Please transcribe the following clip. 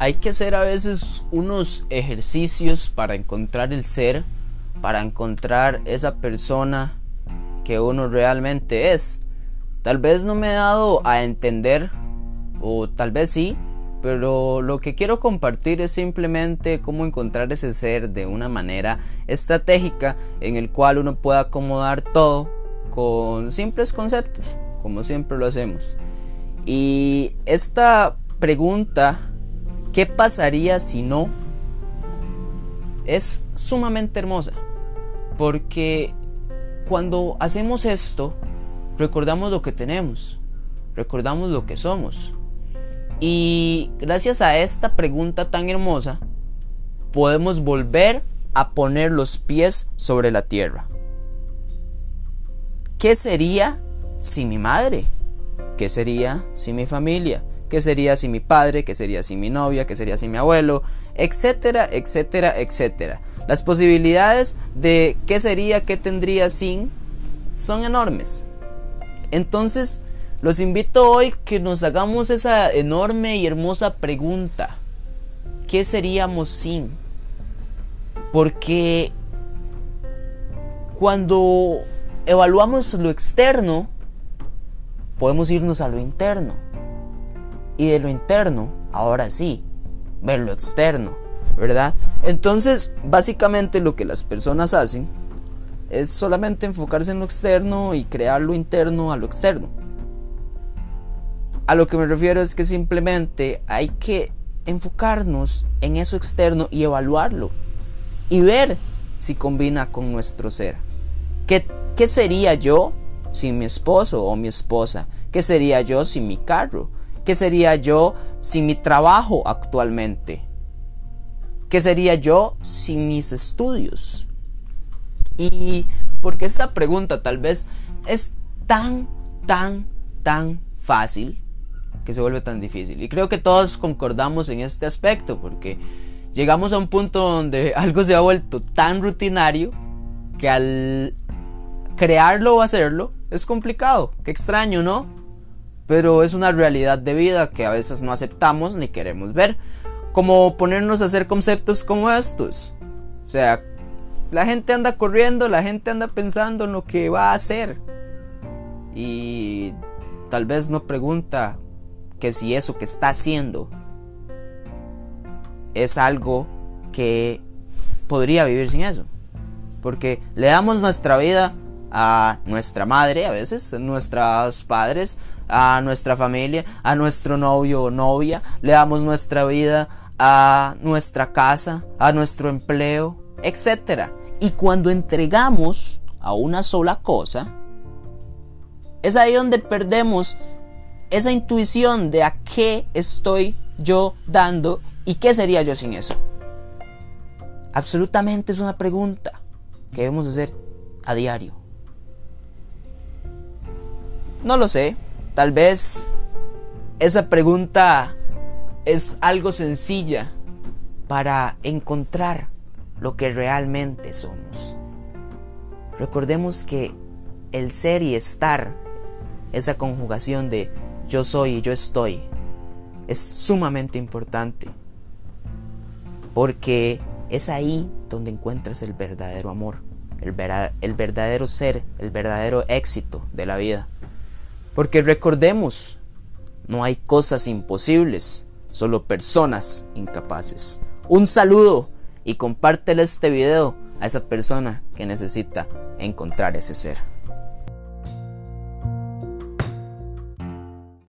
hay que hacer a veces unos ejercicios para encontrar el ser, para encontrar esa persona que uno realmente es. Tal vez no me he dado a entender, o tal vez sí, pero lo que quiero compartir es simplemente cómo encontrar ese ser de una manera estratégica en el cual uno pueda acomodar todo con simples conceptos, como siempre lo hacemos. Y esta pregunta ¿Qué pasaría si no? Es sumamente hermosa. Porque cuando hacemos esto, recordamos lo que tenemos. Recordamos lo que somos. Y gracias a esta pregunta tan hermosa, podemos volver a poner los pies sobre la tierra. ¿Qué sería si mi madre? ¿Qué sería si mi familia? Qué sería si mi padre, qué sería si mi novia, qué sería si mi abuelo, etcétera, etcétera, etcétera. Las posibilidades de qué sería, qué tendría sin son enormes. Entonces, los invito hoy que nos hagamos esa enorme y hermosa pregunta. ¿Qué seríamos sin? Porque cuando evaluamos lo externo, podemos irnos a lo interno y de lo interno, ahora sí, ver lo externo, ¿verdad? Entonces, básicamente lo que las personas hacen es solamente enfocarse en lo externo y crear lo interno a lo externo. A lo que me refiero es que simplemente hay que enfocarnos en eso externo y evaluarlo y ver si combina con nuestro ser. ¿Qué, qué sería yo sin mi esposo o mi esposa? ¿Qué sería yo sin mi carro? ¿Qué sería yo sin mi trabajo actualmente? ¿Qué sería yo sin mis estudios? Y porque esta pregunta tal vez es tan, tan, tan fácil que se vuelve tan difícil. Y creo que todos concordamos en este aspecto porque llegamos a un punto donde algo se ha vuelto tan rutinario que al crearlo o hacerlo es complicado. Qué extraño, ¿no? Pero es una realidad de vida que a veces no aceptamos ni queremos ver. Como ponernos a hacer conceptos como estos. O sea, la gente anda corriendo, la gente anda pensando en lo que va a hacer. Y tal vez no pregunta que si eso que está haciendo es algo que podría vivir sin eso. Porque le damos nuestra vida a nuestra madre, a veces, a nuestros padres, a nuestra familia, a nuestro novio o novia, le damos nuestra vida a nuestra casa, a nuestro empleo, etc. Y cuando entregamos a una sola cosa, es ahí donde perdemos esa intuición de a qué estoy yo dando y qué sería yo sin eso. Absolutamente es una pregunta que debemos hacer a diario. No lo sé, Tal vez esa pregunta es algo sencilla para encontrar lo que realmente somos. Recordemos que el ser y estar, esa conjugación de yo soy y yo estoy, es sumamente importante. Porque es ahí donde encuentras el verdadero amor, el, verdadero ser, el verdadero éxito de la vida. Porque recordemos, no hay cosas imposibles, solo personas incapaces. Un saludo y compártele este video a esa persona que necesita encontrar ese ser.